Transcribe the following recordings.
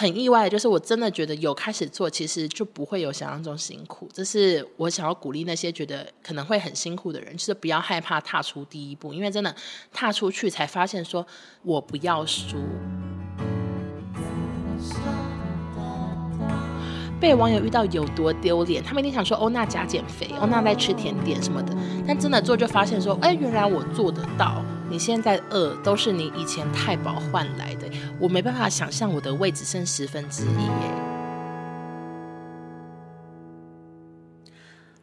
很意外就是，我真的觉得有开始做，其实就不会有想象中辛苦。这是我想要鼓励那些觉得可能会很辛苦的人，就是不要害怕踏出第一步，因为真的踏出去才发现，说我不要输。被网友遇到有多丢脸，他们一定想说欧娜假减肥，欧娜在吃甜点什么的。但真的做就发现说，哎，原来我做得到。你现在饿都是你以前太饱换来的，我没办法想象我的胃只剩十分之一耶。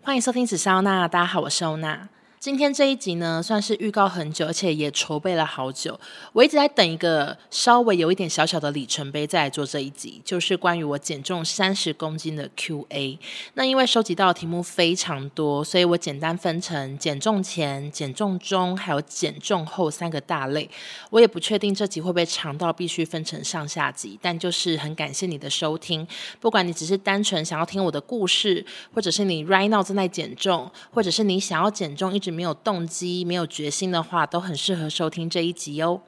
欢迎收听紫砂欧娜，大家好，我是欧娜。今天这一集呢，算是预告很久，而且也筹备了好久。我一直在等一个稍微有一点小小的里程碑，再来做这一集，就是关于我减重三十公斤的 Q&A。那因为收集到的题目非常多，所以我简单分成减重前、减重中，还有减重后三个大类。我也不确定这集会不会长到必须分成上下集，但就是很感谢你的收听。不管你只是单纯想要听我的故事，或者是你 right now 正在减重，或者是你想要减重一直没有动机、没有决心的话，都很适合收听这一集哦。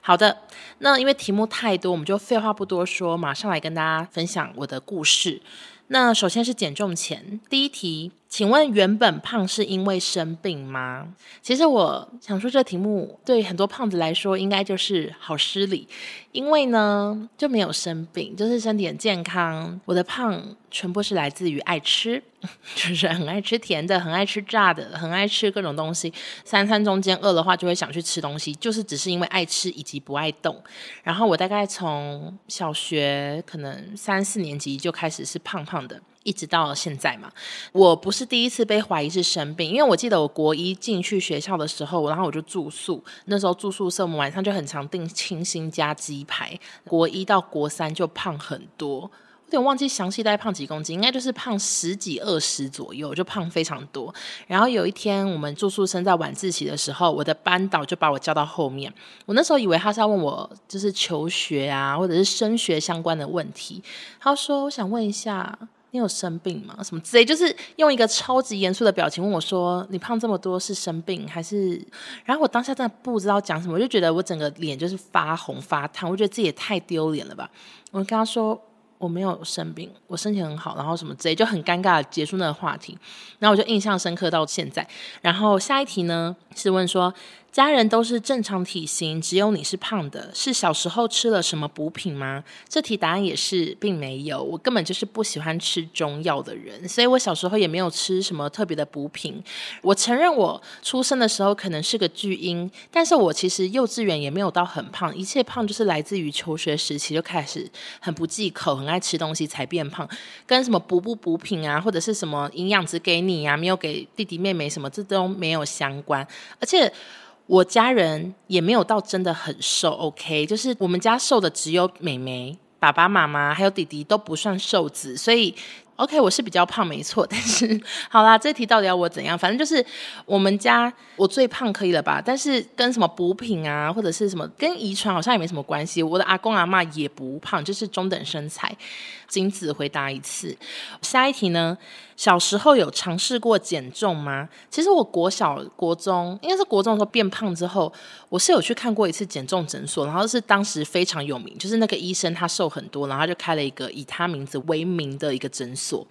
好的，那因为题目太多，我们就废话不多说，马上来跟大家分享我的故事。那首先是减重前，第一题。请问原本胖是因为生病吗？其实我想说，这题目对很多胖子来说应该就是好失礼，因为呢就没有生病，就是身体很健康。我的胖全部是来自于爱吃，就是很爱吃甜的，很爱吃炸的，很爱吃各种东西。三餐中间饿的话就会想去吃东西，就是只是因为爱吃以及不爱动。然后我大概从小学可能三四年级就开始是胖胖的。一直到现在嘛，我不是第一次被怀疑是生病，因为我记得我国一进去学校的时候，然后我就住宿，那时候住宿舍，我们晚上就很常订清新加鸡排。国一到国三就胖很多，有点忘记详细大概胖几公斤，应该就是胖十几二十左右，就胖非常多。然后有一天我们住宿生在晚自习的时候，我的班导就把我叫到后面，我那时候以为他是要问我就是求学啊，或者是升学相关的问题，他说我想问一下。你有生病吗？什么之类，就是用一个超级严肃的表情问我说：“你胖这么多是生病还是？”然后我当下真的不知道讲什么，我就觉得我整个脸就是发红发烫，我觉得自己也太丢脸了吧。我跟他说我没有生病，我身体很好，然后什么之类，就很尴尬的结束那个话题。然后我就印象深刻到现在。然后下一题呢是问说。家人都是正常体型，只有你是胖的，是小时候吃了什么补品吗？这题答案也是并没有，我根本就是不喜欢吃中药的人，所以我小时候也没有吃什么特别的补品。我承认我出生的时候可能是个巨婴，但是我其实幼稚园也没有到很胖，一切胖就是来自于求学时期就开始很不忌口，很爱吃东西才变胖，跟什么补不补品啊，或者是什么营养只给你啊，没有给弟弟妹妹什么，这都没有相关，而且。我家人也没有到真的很瘦，OK，就是我们家瘦的只有妹妹、爸爸妈妈还有弟弟都不算瘦子，所以 OK，我是比较胖没错。但是 好啦，这题到底要我怎样？反正就是我们家我最胖可以了吧？但是跟什么补品啊，或者是什么跟遗传好像也没什么关系。我的阿公阿妈也不胖，就是中等身材。仅此回答一次。下一题呢？小时候有尝试过减重吗？其实我国小、国中应该是国中的时候变胖之后，我是有去看过一次减重诊所，然后是当时非常有名，就是那个医生他瘦很多，然后他就开了一个以他名字为名的一个诊所。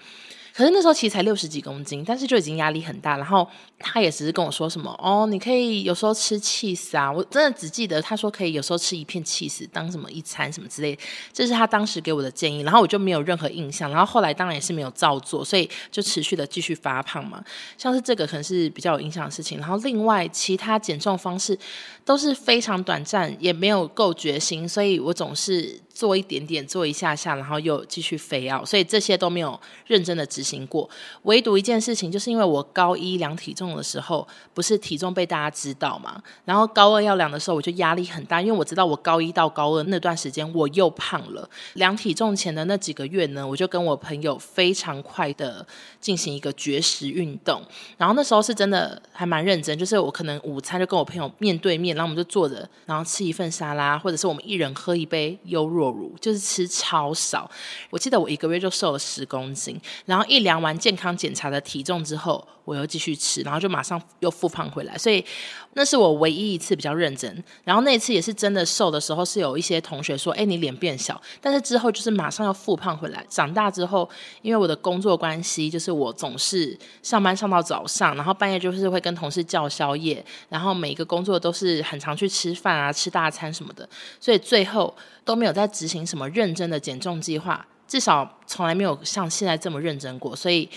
可是那时候其实才六十几公斤，但是就已经压力很大。然后他也只是跟我说什么哦，你可以有时候吃 cheese 啊，我真的只记得他说可以有时候吃一片 cheese 当什么一餐什么之类的，这是他当时给我的建议。然后我就没有任何印象。然后后来当然也是没有照做，所以就持续的继续发胖嘛。像是这个可能是比较有印象的事情。然后另外其他减重方式都是非常短暂，也没有够决心，所以我总是。做一点点，做一下下，然后又继续肥奥，所以这些都没有认真的执行过。唯独一件事情，就是因为我高一量体重的时候，不是体重被大家知道嘛，然后高二要量的时候，我就压力很大，因为我知道我高一到高二那段时间我又胖了。量体重前的那几个月呢，我就跟我朋友非常快的进行一个绝食运动，然后那时候是真的还蛮认真，就是我可能午餐就跟我朋友面对面，然后我们就坐着，然后吃一份沙拉，或者是我们一人喝一杯优酪。就是吃超少。我记得我一个月就瘦了十公斤，然后一量完健康检查的体重之后，我又继续吃，然后就马上又复胖回来。所以那是我唯一一次比较认真。然后那次也是真的瘦的时候，是有一些同学说：“哎，你脸变小。”但是之后就是马上要复胖回来。长大之后，因为我的工作关系，就是我总是上班上到早上，然后半夜就是会跟同事叫宵夜，然后每一个工作都是很常去吃饭啊、吃大餐什么的，所以最后都没有在执行什么认真的减重计划，至少从来没有像现在这么认真过。所以，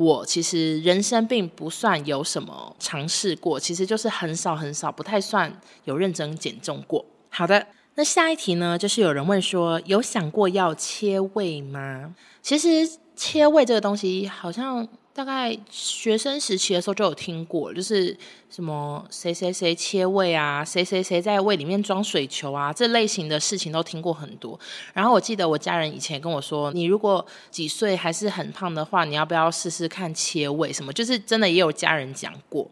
我其实人生并不算有什么尝试过，其实就是很少很少，不太算有认真减重过。好的，那下一题呢，就是有人问说，有想过要切胃吗？其实切胃这个东西好像。大概学生时期的时候就有听过，就是什么谁谁谁切胃啊，谁谁谁在胃里面装水球啊，这类型的事情都听过很多。然后我记得我家人以前跟我说，你如果几岁还是很胖的话，你要不要试试看切胃？什么就是真的也有家人讲过。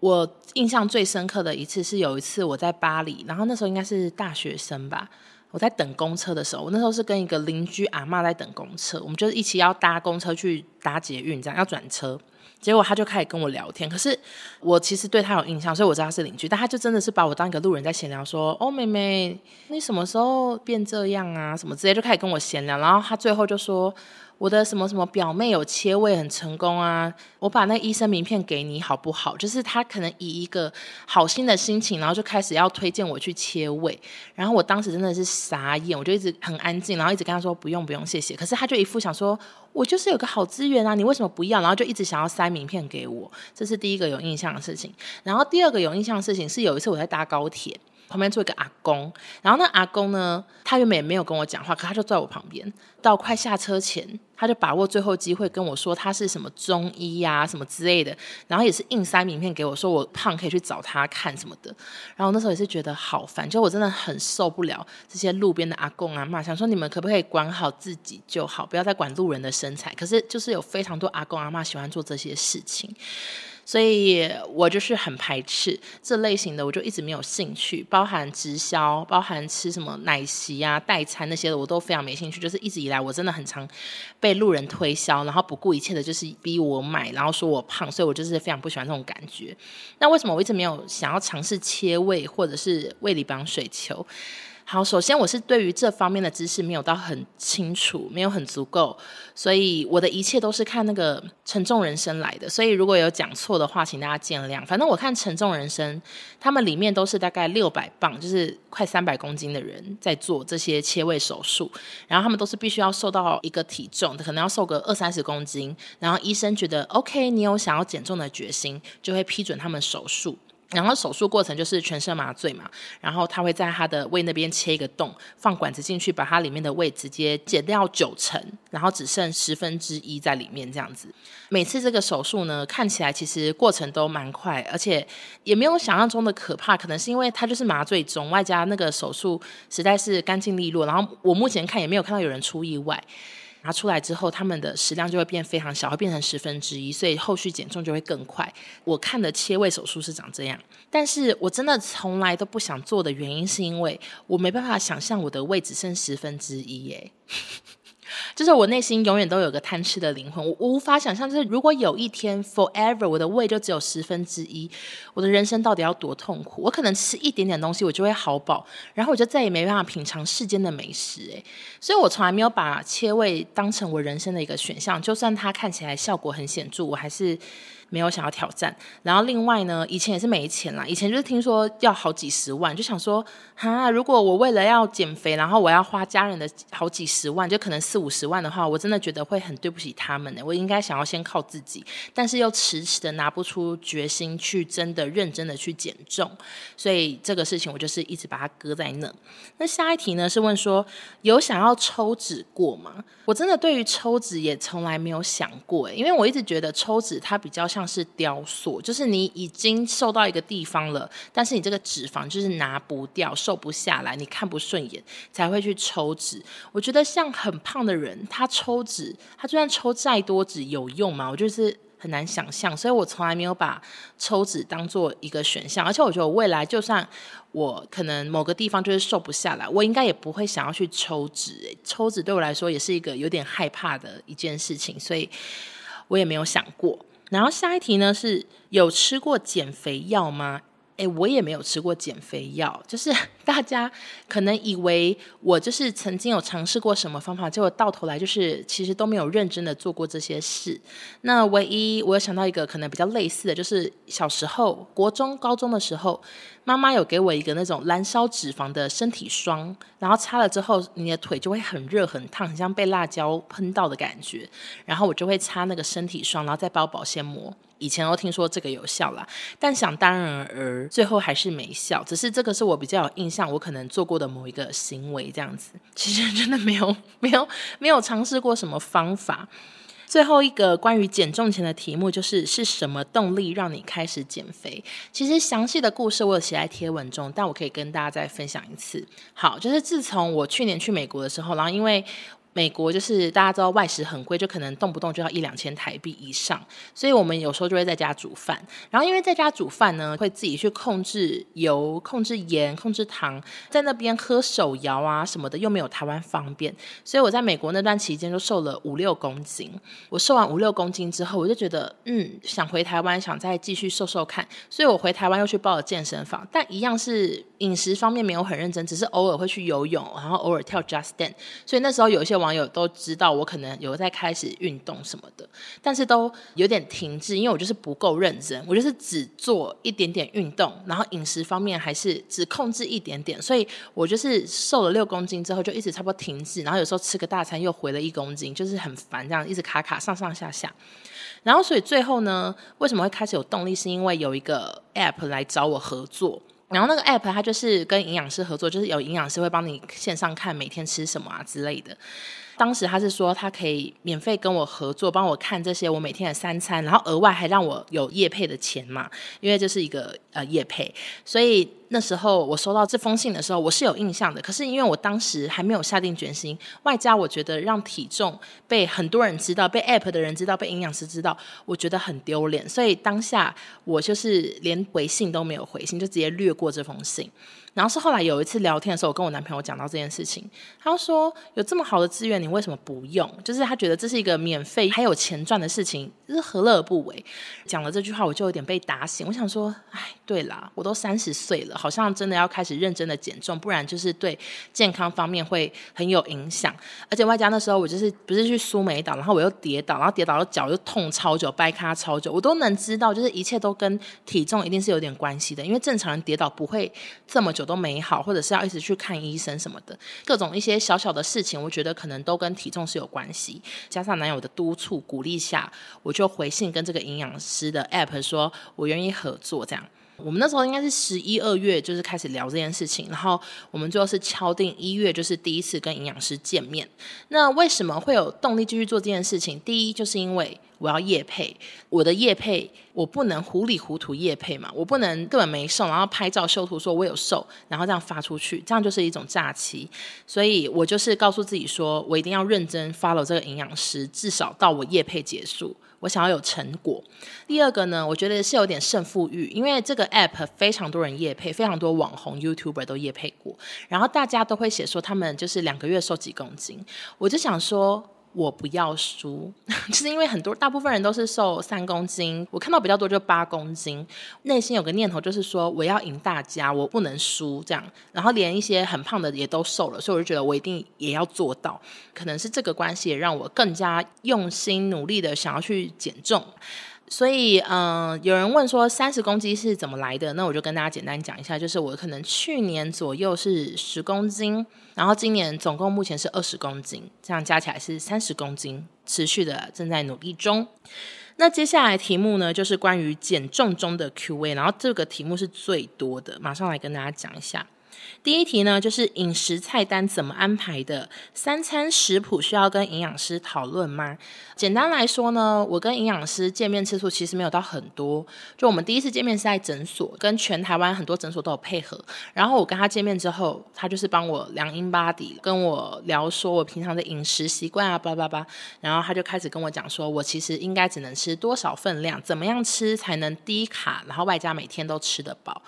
我印象最深刻的一次是有一次我在巴黎，然后那时候应该是大学生吧。我在等公车的时候，我那时候是跟一个邻居阿嬷在等公车，我们就是一起要搭公车去搭捷运，这样要转车。结果他就开始跟我聊天，可是我其实对他有印象，所以我知道他是邻居，但他就真的是把我当一个路人在闲聊，说：“哦，妹妹，你什么时候变这样啊？什么之类，就开始跟我闲聊。”然后他最后就说。我的什么什么表妹有切胃很成功啊，我把那医生名片给你好不好？就是他可能以一个好心的心情，然后就开始要推荐我去切胃，然后我当时真的是傻眼，我就一直很安静，然后一直跟他说不用不用谢谢，可是他就一副想说我就是有个好资源啊，你为什么不要？然后就一直想要塞名片给我，这是第一个有印象的事情。然后第二个有印象的事情是有一次我在搭高铁。旁边坐一个阿公，然后那阿公呢，他原本也没有跟我讲话，可他就坐在我旁边。到快下车前，他就把握最后机会跟我说他是什么中医呀、什么之类的，然后也是硬塞名片给我，说我胖可以去找他看什么的。然后那时候也是觉得好烦，就我真的很受不了这些路边的阿公阿嬷，想说你们可不可以管好自己就好，不要再管路人的身材。可是就是有非常多阿公阿妈喜欢做这些事情。所以我就是很排斥这类型的，我就一直没有兴趣，包含直销，包含吃什么奶昔啊、代餐那些的，我都非常没兴趣。就是一直以来，我真的很常被路人推销，然后不顾一切的，就是逼我买，然后说我胖，所以我就是非常不喜欢这种感觉。那为什么我一直没有想要尝试切胃或者是胃里绑水球？好，首先我是对于这方面的知识没有到很清楚，没有很足够，所以我的一切都是看那个沉重人生来的。所以如果有讲错的话，请大家见谅。反正我看沉重人生，他们里面都是大概六百磅，就是快三百公斤的人在做这些切胃手术，然后他们都是必须要瘦到一个体重，可能要瘦个二三十公斤，然后医生觉得 OK，你有想要减重的决心，就会批准他们手术。然后手术过程就是全身麻醉嘛，然后他会在他的胃那边切一个洞，放管子进去，把它里面的胃直接减掉九成，然后只剩十分之一在里面这样子。每次这个手术呢，看起来其实过程都蛮快，而且也没有想象中的可怕。可能是因为他就是麻醉中，外加那个手术实在是干净利落。然后我目前看也没有看到有人出意外。拿出来之后，他们的食量就会变非常小，会变成十分之一，所以后续减重就会更快。我看的切胃手术是长这样，但是我真的从来都不想做的原因，是因为我没办法想象我的胃只剩十分之一耶。就是我内心永远都有个贪吃的灵魂，我无法想象，就是如果有一天 forever 我的胃就只有十分之一，我的人生到底要多痛苦？我可能吃一点点东西，我就会好饱，然后我就再也没办法品尝世间的美食。诶，所以我从来没有把切胃当成我人生的一个选项，就算它看起来效果很显著，我还是。没有想要挑战，然后另外呢，以前也是没钱啦。以前就是听说要好几十万，就想说，哈，如果我为了要减肥，然后我要花家人的好几十万，就可能四五十万的话，我真的觉得会很对不起他们呢。我应该想要先靠自己，但是又迟迟的拿不出决心去真的认真的去减重，所以这个事情我就是一直把它搁在那。那下一题呢是问说，有想要抽脂过吗？我真的对于抽脂也从来没有想过，因为我一直觉得抽脂它比较像。是雕塑，就是你已经瘦到一个地方了，但是你这个脂肪就是拿不掉，瘦不下来，你看不顺眼才会去抽脂。我觉得像很胖的人，他抽脂，他就算抽再多脂有用吗？我就是。很难想象，所以我从来没有把抽脂当做一个选项。而且我觉得我未来就算我可能某个地方就是瘦不下来，我应该也不会想要去抽脂。抽脂对我来说也是一个有点害怕的一件事情，所以我也没有想过。然后下一题呢，是有吃过减肥药吗？诶，我也没有吃过减肥药，就是 大家可能以为我就是曾经有尝试过什么方法，结果到头来就是其实都没有认真的做过这些事。那唯一我有想到一个可能比较类似的就是小时候国中、高中的时候，妈妈有给我一个那种燃烧脂肪的身体霜，然后擦了之后你的腿就会很热很烫，很像被辣椒喷到的感觉，然后我就会擦那个身体霜，然后再包保鲜膜。以前都听说这个有效啦，但想当然而最后还是没效。只是这个是我比较有印象，我可能做过的某一个行为这样子。其实真的没有 没有没有尝试过什么方法。最后一个关于减重前的题目就是：是什么动力让你开始减肥？其实详细的故事我有写在贴文中，但我可以跟大家再分享一次。好，就是自从我去年去美国的时候，然后因为。美国就是大家知道外食很贵，就可能动不动就要一两千台币以上，所以我们有时候就会在家煮饭。然后因为在家煮饭呢，会自己去控制油、控制盐、控制糖，在那边喝手摇啊什么的又没有台湾方便，所以我在美国那段期间就瘦了五六公斤。我瘦完五六公斤之后，我就觉得嗯，想回台湾，想再继续瘦瘦看，所以我回台湾又去报了健身房，但一样是饮食方面没有很认真，只是偶尔会去游泳，然后偶尔跳 Just Dance。所以那时候有一些网友都知道我可能有在开始运动什么的，但是都有点停滞，因为我就是不够认真，我就是只做一点点运动，然后饮食方面还是只控制一点点，所以我就是瘦了六公斤之后就一直差不多停滞，然后有时候吃个大餐又回了一公斤，就是很烦这样一直卡卡上上下下，然后所以最后呢，为什么会开始有动力？是因为有一个 app 来找我合作。然后那个 app 它就是跟营养师合作，就是有营养师会帮你线上看每天吃什么啊之类的。当时他是说他可以免费跟我合作，帮我看这些我每天的三餐，然后额外还让我有业配的钱嘛，因为这是一个呃业配，所以。那时候我收到这封信的时候，我是有印象的。可是因为我当时还没有下定决心，外加我觉得让体重被很多人知道，被 App 的人知道，被营养师知道，我觉得很丢脸。所以当下我就是连回信都没有回信，就直接略过这封信。然后是后来有一次聊天的时候，我跟我男朋友讲到这件事情，他说：“有这么好的资源，你为什么不用？”就是他觉得这是一个免费还有钱赚的事情，就是何乐而不为？讲了这句话，我就有点被打醒。我想说，哎，对啦，我都三十岁了。好像真的要开始认真的减重，不然就是对健康方面会很有影响。而且外加那时候我就是不是去苏梅岛，然后我又跌倒，然后跌倒了脚又痛超久，掰咖超久，我都能知道，就是一切都跟体重一定是有点关系的。因为正常人跌倒不会这么久都没好，或者是要一直去看医生什么的，各种一些小小的事情，我觉得可能都跟体重是有关系。加上男友的督促鼓励下，我就回信跟这个营养师的 app 说，我愿意合作这样。我们那时候应该是十一二月，就是开始聊这件事情，然后我们最后是敲定一月，就是第一次跟营养师见面。那为什么会有动力继续做这件事情？第一，就是因为我要夜配，我的夜配我不能糊里糊涂夜配嘛，我不能根本没瘦，然后拍照修图说我有瘦，然后这样发出去，这样就是一种诈欺。所以我就是告诉自己说，我一定要认真 follow 这个营养师，至少到我夜配结束。我想要有成果。第二个呢，我觉得是有点胜负欲，因为这个 app 非常多人夜配，非常多网红 YouTuber 都夜配过，然后大家都会写说他们就是两个月瘦几公斤，我就想说。我不要输，就是因为很多大部分人都是瘦三公斤，我看到比较多就八公斤，内心有个念头就是说我要赢大家，我不能输这样，然后连一些很胖的也都瘦了，所以我就觉得我一定也要做到，可能是这个关系也让我更加用心努力的想要去减重。所以，嗯、有人问说三十公斤是怎么来的？那我就跟大家简单讲一下，就是我可能去年左右是十公斤，然后今年总共目前是二十公斤，这样加起来是三十公斤，持续的正在努力中。那接下来题目呢，就是关于减重中的 Q&A，然后这个题目是最多的，马上来跟大家讲一下。第一题呢，就是饮食菜单怎么安排的？三餐食谱需要跟营养师讨论吗？简单来说呢，我跟营养师见面次数其实没有到很多。就我们第一次见面是在诊所，跟全台湾很多诊所都有配合。然后我跟他见面之后，他就是帮我量 InBody，跟我聊说我平常的饮食习惯啊，叭叭叭。然后他就开始跟我讲说，我其实应该只能吃多少分量，怎么样吃才能低卡，然后外加每天都吃得饱。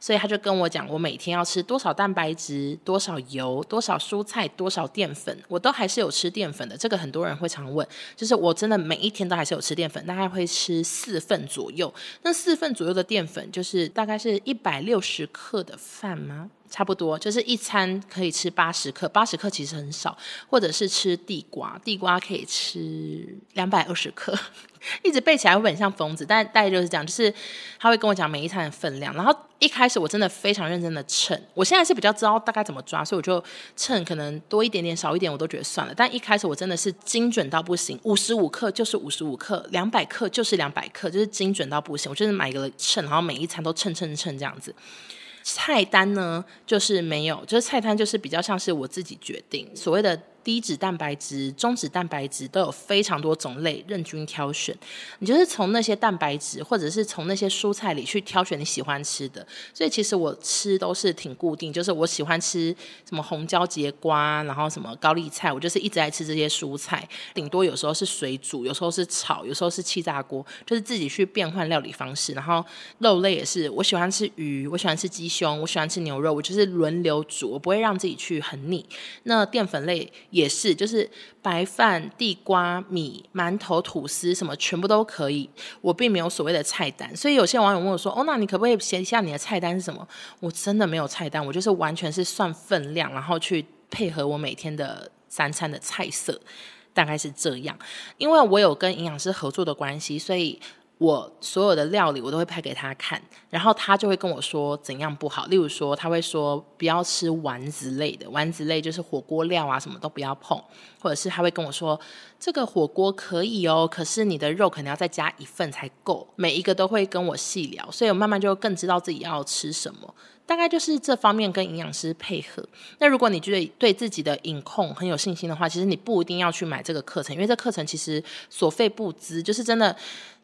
所以他就跟我讲，我每天要吃多少蛋白质、多少油、多少蔬菜、多少淀粉，我都还是有吃淀粉的。这个很多人会常问，就是我真的每一天都还是有吃淀粉，大概会吃四份左右。那四份左右的淀粉，就是大概是一百六十克的饭吗？差不多，就是一餐可以吃八十克，八十克其实很少。或者是吃地瓜，地瓜可以吃两百二十克。一直背起来会很像疯子，但大概就是这样，就是他会跟我讲每一餐的分量。然后一开始我真的非常认真的称，我现在是比较知道大概怎么抓，所以我就称可能多一点点、少一点我都觉得算了。但一开始我真的是精准到不行，五十五克就是五十五克，两百克就是两百克，就是精准到不行。我就是买个称，然后每一餐都称称称这样子。菜单呢，就是没有，就是菜单就是比较像是我自己决定，所谓的。低脂蛋白质、中脂蛋白质都有非常多种类，任君挑选。你就是从那些蛋白质，或者是从那些蔬菜里去挑选你喜欢吃的。所以其实我吃都是挺固定，就是我喜欢吃什么红椒节瓜，然后什么高丽菜，我就是一直在吃这些蔬菜。顶多有时候是水煮，有时候是炒，有时候是气炸锅，就是自己去变换料理方式。然后肉类也是，我喜欢吃鱼，我喜欢吃鸡胸，我喜欢吃牛肉，我就是轮流煮，我不会让自己去很腻。那淀粉类。也是，就是白饭、地瓜、米、馒头、吐司，什么全部都可以。我并没有所谓的菜单，所以有些网友问我说：“哦，那你可不可以写一下你的菜单是什么？”我真的没有菜单，我就是完全是算分量，然后去配合我每天的三餐的菜色，大概是这样。因为我有跟营养师合作的关系，所以。我所有的料理我都会拍给他看，然后他就会跟我说怎样不好。例如说，他会说不要吃丸子类的，丸子类就是火锅料啊，什么都不要碰。或者是他会跟我说，这个火锅可以哦，可是你的肉可能要再加一份才够。每一个都会跟我细聊，所以我慢慢就更知道自己要吃什么。大概就是这方面跟营养师配合。那如果你觉得对自己的饮控很有信心的话，其实你不一定要去买这个课程，因为这课程其实所费不资，就是真的。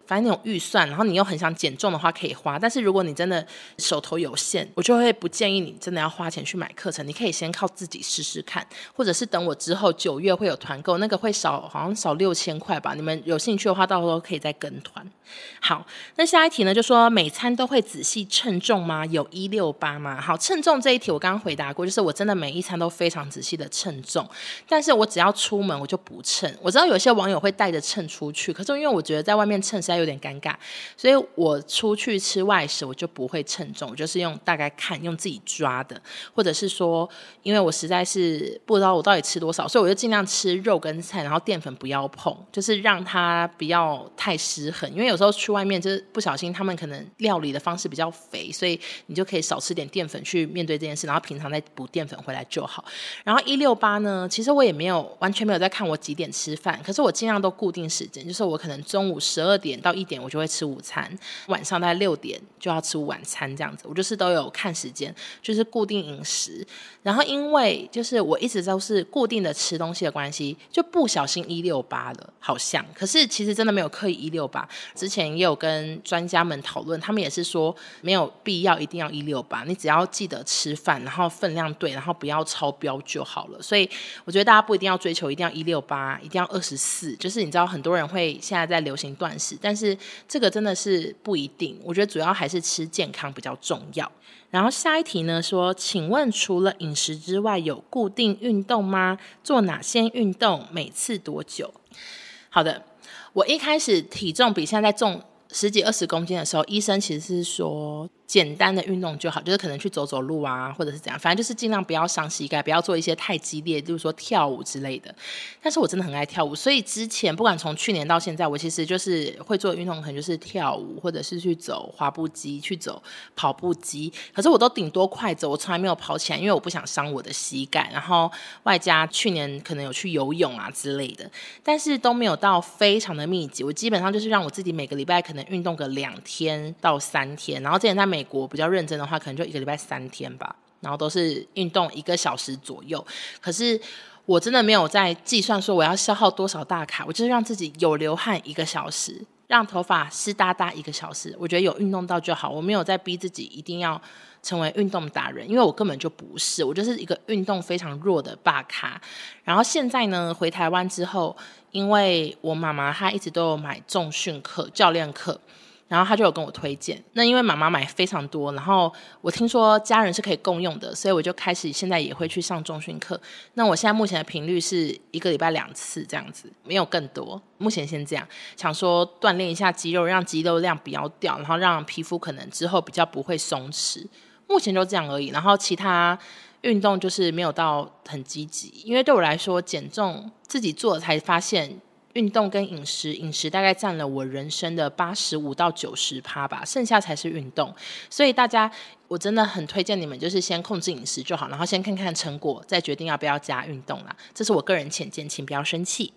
反正那种预算，然后你又很想减重的话，可以花。但是如果你真的手头有限，我就会不建议你真的要花钱去买课程。你可以先靠自己试试看，或者是等我之后九月会有团购，那个会少，好像少六千块吧。你们有兴趣的话，到时候可以再跟团。好，那下一题呢？就说每餐都会仔细称重吗？有一六八吗？好，称重这一题我刚刚回答过，就是我真的每一餐都非常仔细的称重，但是我只要出门我就不称。我知道有些网友会带着称出去，可是因为我觉得在外面称实在有点尴尬，所以我出去吃外食我就不会称重，我就是用大概看，用自己抓的，或者是说，因为我实在是不知道我到底吃多少，所以我就尽量吃肉跟菜，然后淀粉不要碰，就是让它不要太失衡。因为有时候去外面就是不小心，他们可能料理的方式比较肥，所以你就可以少吃点淀粉去面对这件事，然后平常再补淀粉回来就好。然后一六八呢，其实我也没有完全没有在看我几点吃饭，可是我尽量都固定时间，就是我可能中午十二点到到一点。我就会吃午餐，晚上大概六点就要吃晚餐，这样子。我就是都有看时间，就是固定饮食。然后因为就是我一直都是固定的吃东西的关系，就不小心一六八了，好像。可是其实真的没有刻意一六八。之前也有跟专家们讨论，他们也是说没有必要一定要一六八，你只要记得吃饭，然后分量对，然后不要超标就好了。所以我觉得大家不一定要追求一定要一六八，一定要二十四。就是你知道很多人会现在在流行断食，但是。这个真的是不一定，我觉得主要还是吃健康比较重要。然后下一题呢说，请问除了饮食之外，有固定运动吗？做哪些运动？每次多久？好的，我一开始体重比现在重十几二十公斤的时候，医生其实是说。简单的运动就好，就是可能去走走路啊，或者是怎样，反正就是尽量不要伤膝盖，不要做一些太激烈，就是说跳舞之类的。但是我真的很爱跳舞，所以之前不管从去年到现在，我其实就是会做运动，可能就是跳舞，或者是去走滑步机，去走跑步机。可是我都顶多快走，我从来没有跑起来，因为我不想伤我的膝盖。然后外加去年可能有去游泳啊之类的，但是都没有到非常的密集。我基本上就是让我自己每个礼拜可能运动个两天到三天，然后之前在美。美国比较认真的话，可能就一个礼拜三天吧。然后都是运动一个小时左右。可是我真的没有在计算说我要消耗多少大卡，我就是让自己有流汗一个小时，让头发湿哒哒一个小时。我觉得有运动到就好，我没有在逼自己一定要成为运动达人，因为我根本就不是，我就是一个运动非常弱的大咖。然后现在呢，回台湾之后，因为我妈妈她一直都有买重训课、教练课。然后他就有跟我推荐，那因为妈妈买非常多，然后我听说家人是可以共用的，所以我就开始现在也会去上中训课。那我现在目前的频率是一个礼拜两次这样子，没有更多。目前先这样，想说锻炼一下肌肉，让肌肉量不要掉，然后让皮肤可能之后比较不会松弛。目前就这样而已，然后其他运动就是没有到很积极，因为对我来说减重自己做才发现。运动跟饮食，饮食大概占了我人生的八十五到九十趴吧，剩下才是运动。所以大家，我真的很推荐你们，就是先控制饮食就好，然后先看看成果，再决定要不要加运动啦。这是我个人浅见，请不要生气。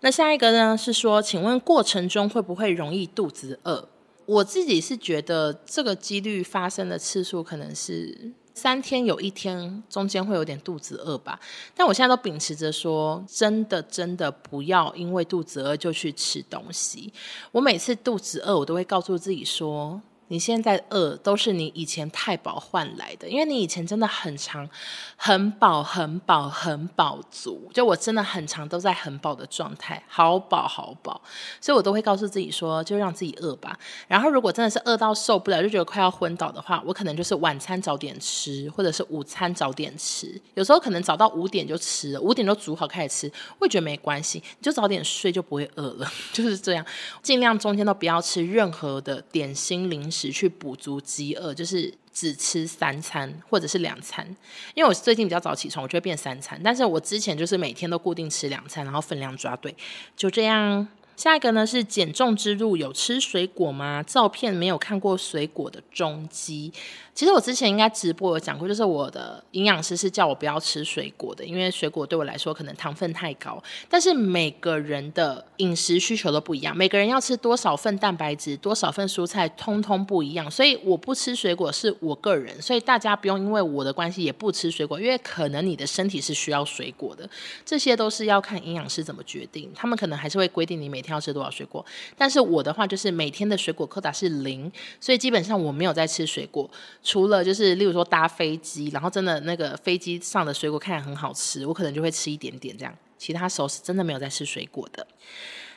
那下一个呢，是说，请问过程中会不会容易肚子饿？我自己是觉得这个几率发生的次数可能是。三天有一天中间会有点肚子饿吧，但我现在都秉持着说，真的真的不要因为肚子饿就去吃东西。我每次肚子饿，我都会告诉自己说。你现在饿都是你以前太饱换来的，因为你以前真的很常很饱、很饱、很饱足。就我真的很常都在很饱的状态，好饱好饱，所以我都会告诉自己说，就让自己饿吧。然后如果真的是饿到受不了，就觉得快要昏倒的话，我可能就是晚餐早点吃，或者是午餐早点吃。有时候可能早到五点就吃了，五点就煮好开始吃，我也觉得没关系，你就早点睡就不会饿了，就是这样。尽量中间都不要吃任何的点心零食。去补足饥饿，就是只吃三餐或者是两餐。因为我最近比较早起床，我就会变三餐。但是我之前就是每天都固定吃两餐，然后分量抓对，就这样。下一个呢是减重之路，有吃水果吗？照片没有看过水果的中基。其实我之前应该直播有讲过，就是我的营养师是叫我不要吃水果的，因为水果对我来说可能糖分太高。但是每个人的饮食需求都不一样，每个人要吃多少份蛋白质、多少份蔬菜，通通不一样。所以我不吃水果是我个人，所以大家不用因为我的关系也不吃水果，因为可能你的身体是需要水果的。这些都是要看营养师怎么决定，他们可能还是会规定你每天要吃多少水果。但是我的话就是每天的水果扣打是零，所以基本上我没有在吃水果。除了就是，例如说搭飞机，然后真的那个飞机上的水果看起来很好吃，我可能就会吃一点点这样。其他时候是真的没有在吃水果的。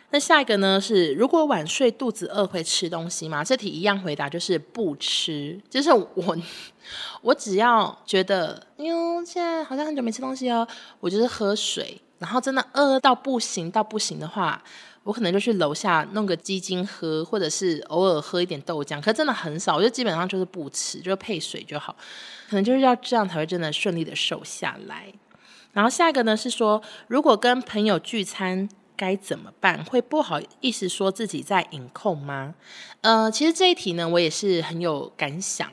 那下一个呢是，如果晚睡肚子饿会吃东西吗？这题一样回答就是不吃。就是我，我只要觉得，哟，现在好像很久没吃东西哦，我就是喝水，然后真的饿到不行到不行的话。我可能就去楼下弄个鸡精喝，或者是偶尔喝一点豆浆，可真的很少，我就基本上就是不吃，就配水就好。可能就是要这样才会真的顺利的瘦下来。然后下一个呢是说，如果跟朋友聚餐该怎么办？会不好意思说自己在饮控吗？呃，其实这一题呢，我也是很有感想。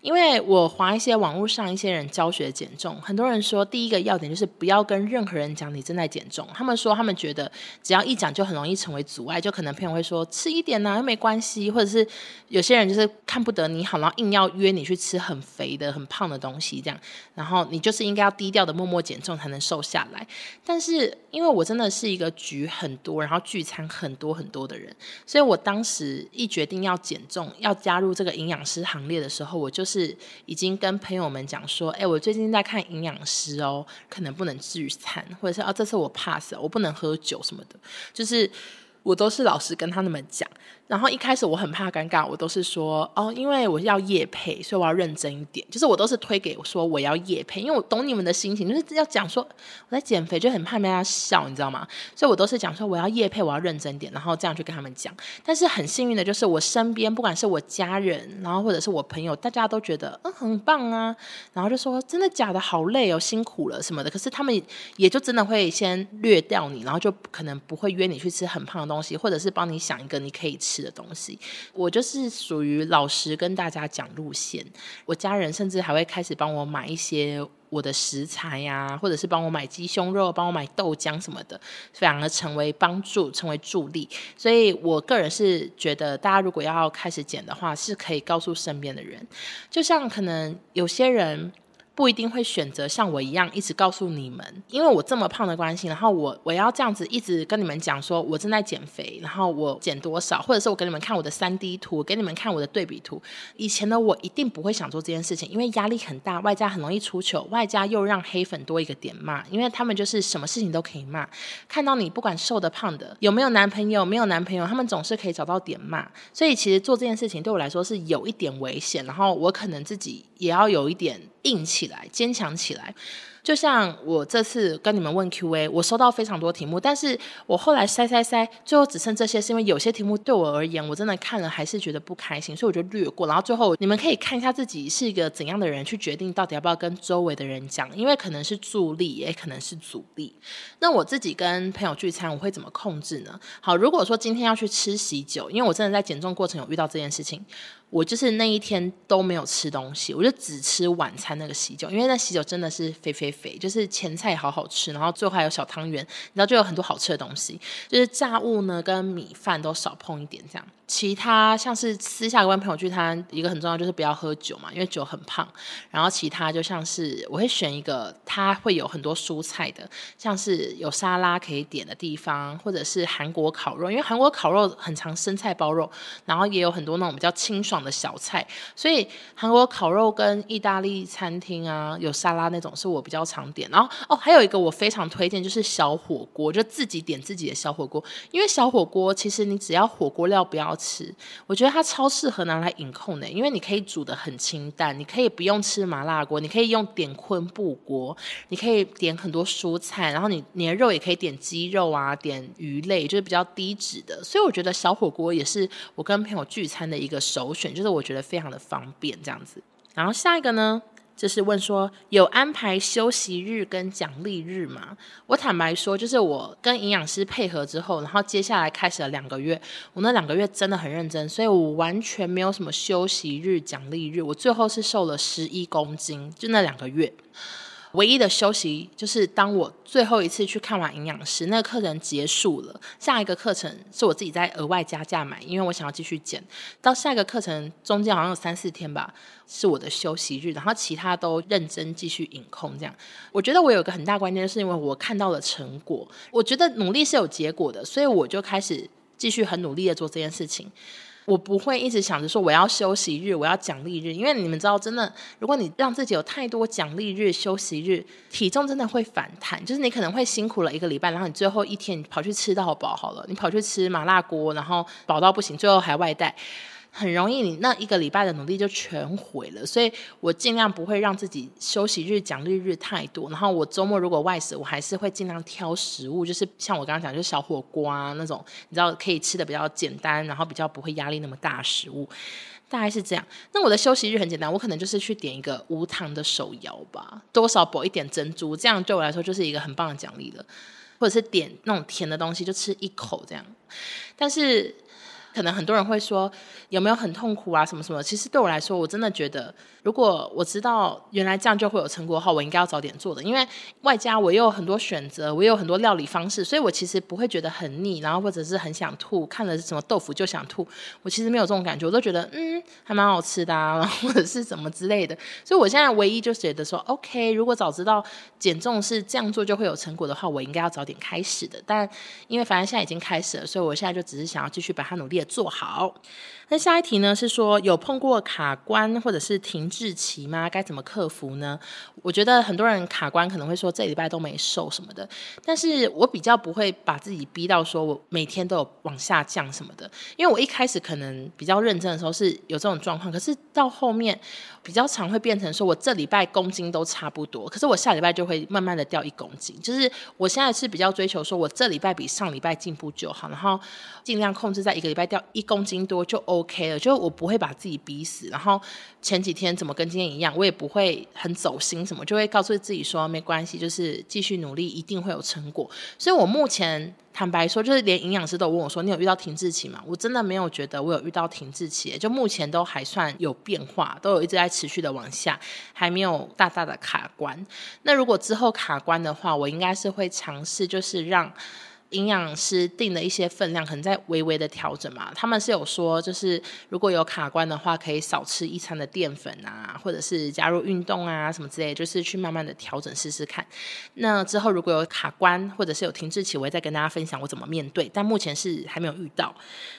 因为我滑一些网络上一些人教学减重，很多人说第一个要点就是不要跟任何人讲你正在减重。他们说他们觉得只要一讲就很容易成为阻碍，就可能朋友会说吃一点呢、又没关系，或者是有些人就是看不得你好，然后硬要约你去吃很肥的、很胖的东西这样，然后你就是应该要低调的默默减重才能瘦下来。但是因为我真的是一个局很多，然后聚餐很多很多的人，所以我当时一决定要减重，要加入这个营养师行列的时候，我就是已经跟朋友们讲说，哎，我最近在看营养师哦，可能不能聚餐，或者是啊，这次我 pass，我不能喝酒什么的，就是我都是老实跟他那么讲。然后一开始我很怕尴尬，我都是说哦，因为我要夜配，所以我要认真一点。就是我都是推给我说我要夜配，因为我懂你们的心情，就是要讲说我在减肥，就很怕大家笑，你知道吗？所以我都是讲说我要夜配，我要认真点，然后这样去跟他们讲。但是很幸运的就是我身边不管是我家人，然后或者是我朋友，大家都觉得嗯很棒啊，然后就说真的假的，好累哦，辛苦了什么的。可是他们也就真的会先略掉你，然后就可能不会约你去吃很胖的东西，或者是帮你想一个你可以吃的东西，我就是属于老实跟大家讲路线。我家人甚至还会开始帮我买一些我的食材呀，或者是帮我买鸡胸肉，帮我买豆浆什么的，反而成为帮助，成为助力。所以我个人是觉得，大家如果要开始减的话，是可以告诉身边的人。就像可能有些人。不一定会选择像我一样一直告诉你们，因为我这么胖的关系，然后我我要这样子一直跟你们讲说我正在减肥，然后我减多少，或者是我给你们看我的三 D 图，给你们看我的对比图。以前的我一定不会想做这件事情，因为压力很大，外加很容易出糗，外加又让黑粉多一个点骂，因为他们就是什么事情都可以骂，看到你不管瘦的胖的，有没有男朋友没有男朋友，他们总是可以找到点骂。所以其实做这件事情对我来说是有一点危险，然后我可能自己也要有一点硬起来，坚强起来。就像我这次跟你们问 Q&A，我收到非常多题目，但是我后来筛筛筛，最后只剩这些，是因为有些题目对我而言，我真的看了还是觉得不开心，所以我就略过。然后最后你们可以看一下自己是一个怎样的人，去决定到底要不要跟周围的人讲，因为可能是助力，也可能是阻力。那我自己跟朋友聚餐，我会怎么控制呢？好，如果说今天要去吃喜酒，因为我真的在减重过程有遇到这件事情。我就是那一天都没有吃东西，我就只吃晚餐那个喜酒，因为那喜酒真的是肥肥肥，就是前菜好好吃，然后最后还有小汤圆，然后就有很多好吃的东西，就是炸物呢跟米饭都少碰一点这样。其他像是私下跟朋友聚餐，一个很重要就是不要喝酒嘛，因为酒很胖。然后其他就像是我会选一个它会有很多蔬菜的，像是有沙拉可以点的地方，或者是韩国烤肉，因为韩国烤肉很常生菜包肉，然后也有很多那种比较清爽的小菜，所以韩国烤肉跟意大利餐厅啊有沙拉那种是我比较常点。然后哦，还有一个我非常推荐就是小火锅，就自己点自己的小火锅，因为小火锅其实你只要火锅料不要。吃，我觉得它超适合拿来饮控的，因为你可以煮得很清淡，你可以不用吃麻辣锅，你可以用点昆布锅，你可以点很多蔬菜，然后你你的肉也可以点鸡肉啊，点鱼类，就是比较低脂的，所以我觉得小火锅也是我跟朋友聚餐的一个首选，就是我觉得非常的方便这样子。然后下一个呢？就是问说有安排休息日跟奖励日吗？我坦白说，就是我跟营养师配合之后，然后接下来开始了两个月，我那两个月真的很认真，所以我完全没有什么休息日、奖励日。我最后是瘦了十一公斤，就那两个月。唯一的休息就是当我最后一次去看完营养师，那个课程结束了，下一个课程是我自己在额外加价买，因为我想要继续减。到下一个课程中间好像有三四天吧，是我的休息日，然后其他都认真继续饮控这样。我觉得我有个很大关键，是因为我看到了成果，我觉得努力是有结果的，所以我就开始继续很努力的做这件事情。我不会一直想着说我要休息日，我要奖励日，因为你们知道，真的，如果你让自己有太多奖励日、休息日，体重真的会反弹。就是你可能会辛苦了一个礼拜，然后你最后一天你跑去吃到饱好了，你跑去吃麻辣锅，然后饱到不行，最后还外带。很容易，你那一个礼拜的努力就全毁了。所以我尽量不会让自己休息日、奖励日太多。然后我周末如果外食，我还是会尽量挑食物，就是像我刚刚讲，就是小火锅啊那种，你知道可以吃的比较简单，然后比较不会压力那么大的食物，大概是这样。那我的休息日很简单，我可能就是去点一个无糖的手摇吧，多少补一点珍珠，这样对我来说就是一个很棒的奖励了。或者是点那种甜的东西，就吃一口这样。但是。可能很多人会说有没有很痛苦啊什么什么？其实对我来说，我真的觉得，如果我知道原来这样就会有成果的话，我应该要早点做的。因为外加我又有很多选择，我又有很多料理方式，所以我其实不会觉得很腻，然后或者是很想吐。看了什么豆腐就想吐，我其实没有这种感觉，我都觉得嗯还蛮好吃的啊，或者是什么之类的。所以我现在唯一就觉得说，OK，如果早知道减重是这样做就会有成果的话，我应该要早点开始的。但因为反正现在已经开始了，所以我现在就只是想要继续把它努力。做好。那下一题呢？是说有碰过卡关或者是停滞期吗？该怎么克服呢？我觉得很多人卡关可能会说这礼拜都没瘦什么的，但是我比较不会把自己逼到说我每天都有往下降什么的，因为我一开始可能比较认真的时候是有这种状况，可是到后面比较常会变成说我这礼拜公斤都差不多，可是我下礼拜就会慢慢的掉一公斤，就是我现在是比较追求说我这礼拜比上礼拜进步就好，然后尽量控制在一个礼拜掉一公斤多就 o OK 了，就我不会把自己逼死，然后前几天怎么跟今天一样，我也不会很走心什么，就会告诉自己说没关系，就是继续努力，一定会有成果。所以我目前坦白说，就是连营养师都问我说：“你有遇到停滞期吗？”我真的没有觉得我有遇到停滞期，就目前都还算有变化，都有一直在持续的往下，还没有大大的卡关。那如果之后卡关的话，我应该是会尝试，就是让。营养师定的一些分量，可能在微微的调整嘛。他们是有说，就是如果有卡关的话，可以少吃一餐的淀粉啊，或者是加入运动啊什么之类，就是去慢慢的调整试试看。那之后如果有卡关或者是有停滞期，我会再跟大家分享我怎么面对。但目前是还没有遇到。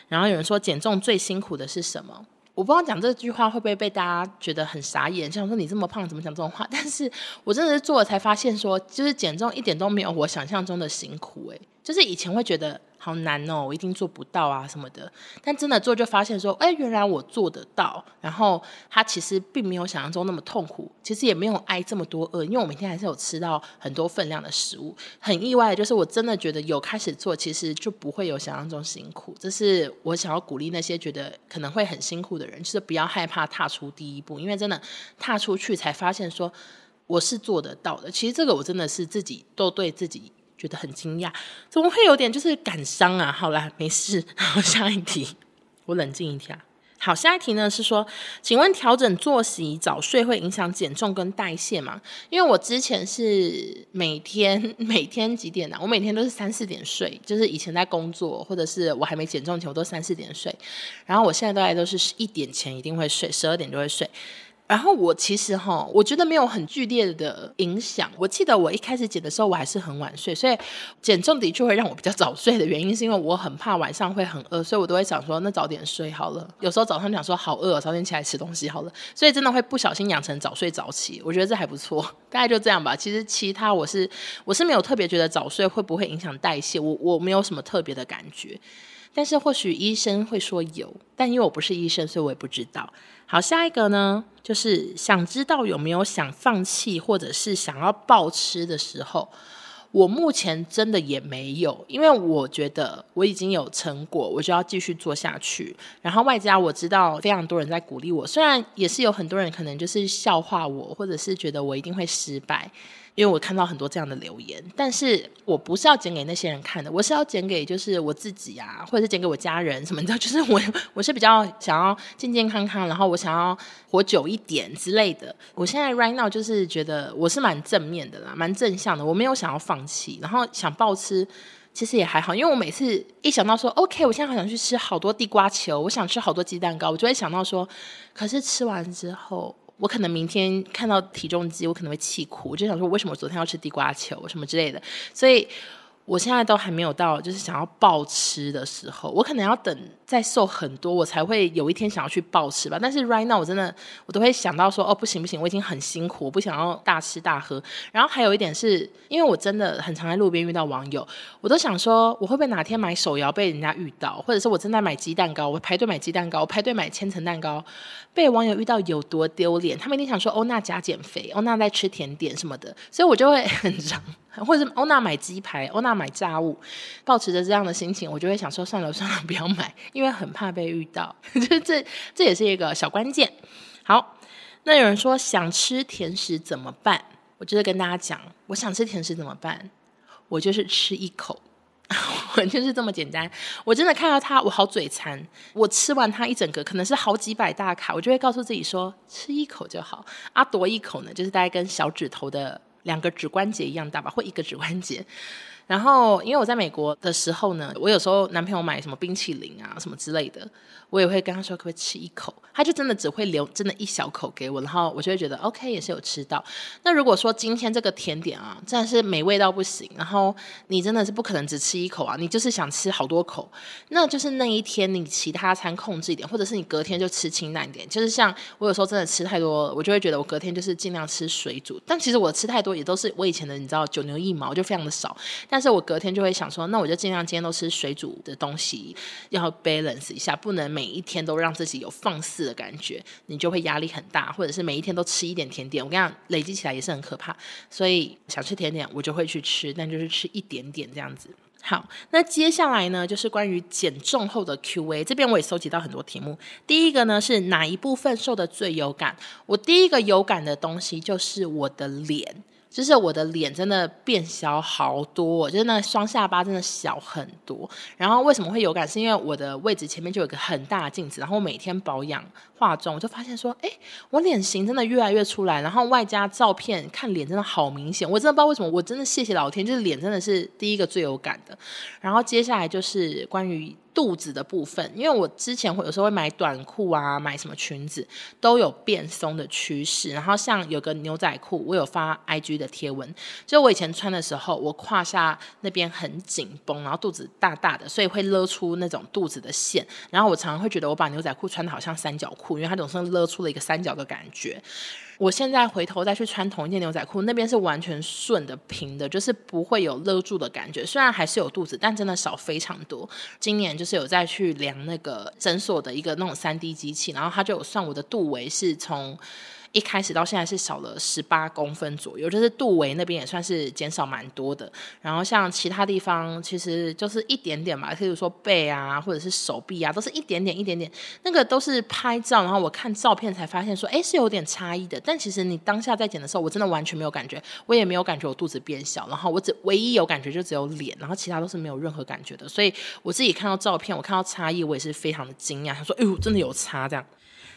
然后有人说减重最辛苦的是什么？我不知道讲这句话会不会被大家觉得很傻眼，像说你这么胖怎么讲这种话？但是我真的是做了才发现说，就是减重一点都没有我想象中的辛苦诶、就是以前会觉得。好难哦，我一定做不到啊什么的。但真的做就发现说，哎，原来我做得到。然后它其实并没有想象中那么痛苦，其实也没有挨这么多饿，因为我每天还是有吃到很多分量的食物。很意外就是，我真的觉得有开始做，其实就不会有想象中辛苦。这是我想要鼓励那些觉得可能会很辛苦的人，就是不要害怕踏出第一步，因为真的踏出去才发现说我是做得到的。其实这个我真的是自己都对自己。觉得很惊讶，怎么会有点就是感伤啊？好啦，没事。好，下一题，我冷静一下。好，下一题呢是说，请问调整作息早睡会影响减重跟代谢吗？因为我之前是每天 每天几点呢、啊？我每天都是三四点睡，就是以前在工作或者是我还没减重前，我都三四点睡。然后我现在大概都是一点前一定会睡，十二点就会睡。然后我其实哈，我觉得没有很剧烈的影响。我记得我一开始减的时候，我还是很晚睡，所以减重的确会让我比较早睡的原因，是因为我很怕晚上会很饿，所以我都会想说，那早点睡好了。有时候早上想说好饿，早点起来吃东西好了，所以真的会不小心养成早睡早起。我觉得这还不错，大概就这样吧。其实其他我是我是没有特别觉得早睡会不会影响代谢，我我没有什么特别的感觉。但是或许医生会说有，但因为我不是医生，所以我也不知道。好，下一个呢，就是想知道有没有想放弃或者是想要暴吃的时候。我目前真的也没有，因为我觉得我已经有成果，我就要继续做下去。然后外加我知道非常多人在鼓励我，虽然也是有很多人可能就是笑话我，或者是觉得我一定会失败。因为我看到很多这样的留言，但是我不是要剪给那些人看的，我是要剪给就是我自己啊，或者是剪给我家人什么的，就是我我是比较想要健健康康，然后我想要活久一点之类的。我现在 right now 就是觉得我是蛮正面的啦，蛮正向的，我没有想要放弃，然后想暴吃其实也还好，因为我每次一想到说 OK，我现在好想去吃好多地瓜球，我想吃好多鸡蛋糕，我就会想到说，可是吃完之后。我可能明天看到体重机，我可能会气哭，我就想说，为什么昨天要吃地瓜球什么之类的，所以。我现在都还没有到，就是想要暴吃的时候。我可能要等再瘦很多，我才会有一天想要去暴吃吧。但是 right now 我真的，我都会想到说，哦，不行不行，我已经很辛苦，我不想要大吃大喝。然后还有一点是，因为我真的很常在路边遇到网友，我都想说，我会不会哪天买手摇被人家遇到，或者是我正在买鸡蛋糕，我排队买鸡蛋糕，我排队买千层蛋糕，被网友遇到有多丢脸？他们一定想说，欧娜假减肥，欧娜在吃甜点什么的，所以我就会 很常。或者是欧娜买鸡排，欧娜买炸物，抱持着这样的心情，我就会想说算了 算了，不要买，因为很怕被遇到。就这这也是一个小关键。好，那有人说想吃甜食怎么办？我就是跟大家讲，我想吃甜食怎么办？我就是吃一口，我就是这么简单。我真的看到它，我好嘴馋。我吃完它一整个，可能是好几百大卡，我就会告诉自己说吃一口就好。啊，多一口呢，就是大概跟小指头的。两个指关节一样大吧，或一个指关节。然后，因为我在美国的时候呢，我有时候男朋友买什么冰淇淋啊什么之类的，我也会跟他说可不可以吃一口，他就真的只会留真的一小口给我，然后我就会觉得 OK 也是有吃到。那如果说今天这个甜点啊真的是美味到不行，然后你真的是不可能只吃一口啊，你就是想吃好多口，那就是那一天你其他餐控制一点，或者是你隔天就吃清淡一点。就是像我有时候真的吃太多，我就会觉得我隔天就是尽量吃水煮，但其实我吃太多也都是我以前的你知道九牛一毛就非常的少，但但是我隔天就会想说，那我就尽量今天都吃水煮的东西，要 balance 一下，不能每一天都让自己有放肆的感觉，你就会压力很大，或者是每一天都吃一点甜点，我跟你讲，累积起来也是很可怕。所以想吃甜点，我就会去吃，但就是吃一点点这样子。好，那接下来呢，就是关于减重后的 Q&A，这边我也收集到很多题目。第一个呢是哪一部分瘦得最有感？我第一个有感的东西就是我的脸。就是我的脸真的变小好多，就是那双下巴真的小很多。然后为什么会有感？是因为我的位置前面就有一个很大的镜子，然后我每天保养化妆，我就发现说，哎，我脸型真的越来越出来。然后外加照片看脸真的好明显，我真的不知道为什么，我真的谢谢老天，就是脸真的是第一个最有感的。然后接下来就是关于。肚子的部分，因为我之前会有时候会买短裤啊，买什么裙子都有变松的趋势。然后像有个牛仔裤，我有发 IG 的贴文，就我以前穿的时候，我胯下那边很紧绷，然后肚子大大的，所以会勒出那种肚子的线。然后我常常会觉得我把牛仔裤穿的好像三角裤，因为它总是勒出了一个三角的感觉。我现在回头再去穿同一件牛仔裤，那边是完全顺的、平的，就是不会有勒住的感觉。虽然还是有肚子，但真的少非常多。今年就是有再去量那个诊所的一个那种三 D 机器，然后他就有算我的肚围是从。一开始到现在是少了十八公分左右，就是肚围那边也算是减少蛮多的。然后像其他地方，其实就是一点点嘛，譬如说背啊，或者是手臂啊，都是一点点一点点。那个都是拍照，然后我看照片才发现说，哎，是有点差异的。但其实你当下在剪的时候，我真的完全没有感觉，我也没有感觉我肚子变小。然后我只唯一有感觉就只有脸，然后其他都是没有任何感觉的。所以我自己看到照片，我看到差异，我也是非常的惊讶。他说，哎呦，真的有差这样。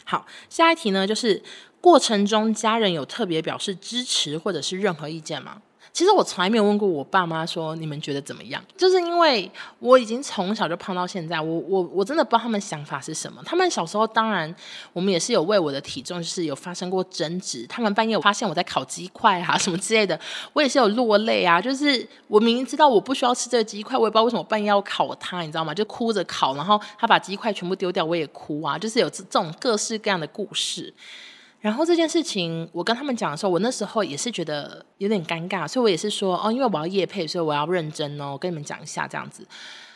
好，下一题呢，就是。过程中，家人有特别表示支持或者是任何意见吗？其实我从来没有问过我爸妈说，你们觉得怎么样？就是因为我已经从小就胖到现在，我我我真的不知道他们想法是什么。他们小时候当然，我们也是有为我的体重就是有发生过争执。他们半夜有发现我在烤鸡块啊什么之类的，我也是有落泪啊。就是我明明知道我不需要吃这个鸡块，我也不知道为什么半夜要烤它，你知道吗？就哭着烤，然后他把鸡块全部丢掉，我也哭啊。就是有这种各式各样的故事。然后这件事情，我跟他们讲的时候，我那时候也是觉得有点尴尬，所以我也是说，哦，因为我要夜配，所以我要认真哦，我跟你们讲一下这样子。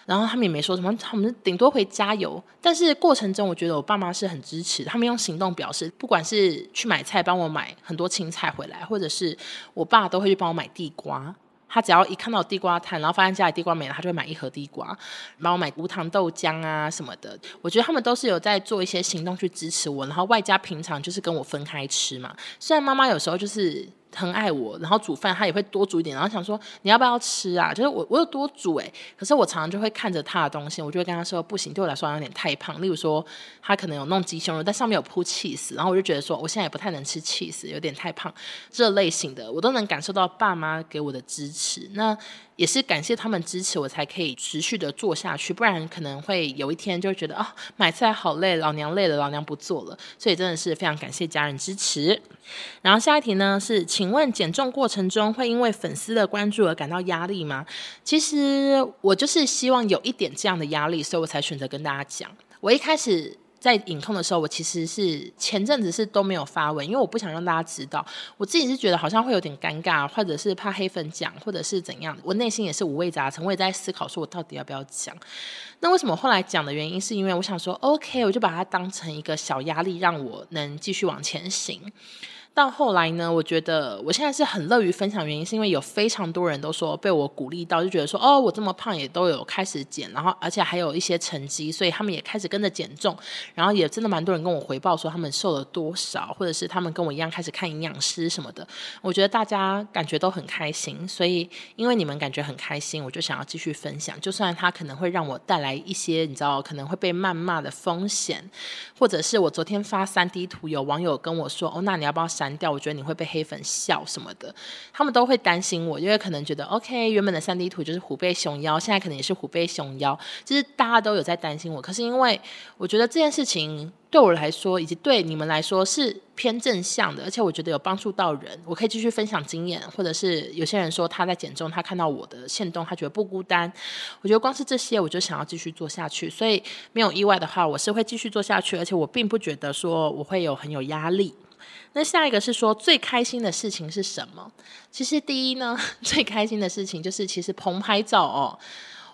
然后他们也没说什么，他们顶多会加油。但是过程中，我觉得我爸妈是很支持，他们用行动表示，不管是去买菜帮我买很多青菜回来，或者是我爸都会去帮我买地瓜。他只要一看到地瓜摊，然后发现家里地瓜没了，他就会买一盒地瓜，帮我买无糖豆浆啊什么的。我觉得他们都是有在做一些行动去支持我，然后外加平常就是跟我分开吃嘛。虽然妈妈有时候就是。很爱我，然后煮饭他也会多煮一点，然后想说你要不要吃啊？就是我我有多煮诶，可是我常常就会看着他的东西，我就会跟他说不行，对我来说有点太胖。例如说他可能有弄鸡胸肉，但上面有铺起司，然后我就觉得说我现在也不太能吃起司，有点太胖。这类型的我都能感受到爸妈给我的支持。那。也是感谢他们支持我，才可以持续的做下去，不然可能会有一天就会觉得啊、买菜好累，老娘累了，老娘不做了。所以真的是非常感谢家人支持。然后下一题呢是，请问减重过程中会因为粉丝的关注而感到压力吗？其实我就是希望有一点这样的压力，所以我才选择跟大家讲。我一开始。在影控的时候，我其实是前阵子是都没有发文，因为我不想让大家知道。我自己是觉得好像会有点尴尬，或者是怕黑粉讲，或者是怎样。我内心也是五味杂陈，我也在思考，说我到底要不要讲。那为什么后来讲的原因，是因为我想说，OK，我就把它当成一个小压力，让我能继续往前行。到后来呢，我觉得我现在是很乐于分享，原因是因为有非常多人都说被我鼓励到，就觉得说哦，我这么胖也都有开始减，然后而且还有一些成绩，所以他们也开始跟着减重，然后也真的蛮多人跟我回报说他们瘦了多少，或者是他们跟我一样开始看营养师什么的。我觉得大家感觉都很开心，所以因为你们感觉很开心，我就想要继续分享，就算它可能会让我带来一些你知道可能会被谩骂的风险，或者是我昨天发三 D 图，有网友跟我说哦，那你要不要删？掉，我觉得你会被黑粉笑什么的，他们都会担心我，因为可能觉得 OK，原本的三 D 图就是虎背熊腰，现在可能也是虎背熊腰，就是大家都有在担心我。可是因为我觉得这件事情对我来说，以及对你们来说是偏正向的，而且我觉得有帮助到人，我可以继续分享经验，或者是有些人说他在减重，他看到我的线动，他觉得不孤单。我觉得光是这些，我就想要继续做下去。所以没有意外的话，我是会继续做下去，而且我并不觉得说我会有很有压力。那下一个是说最开心的事情是什么？其实第一呢，最开心的事情就是其实棚拍照哦，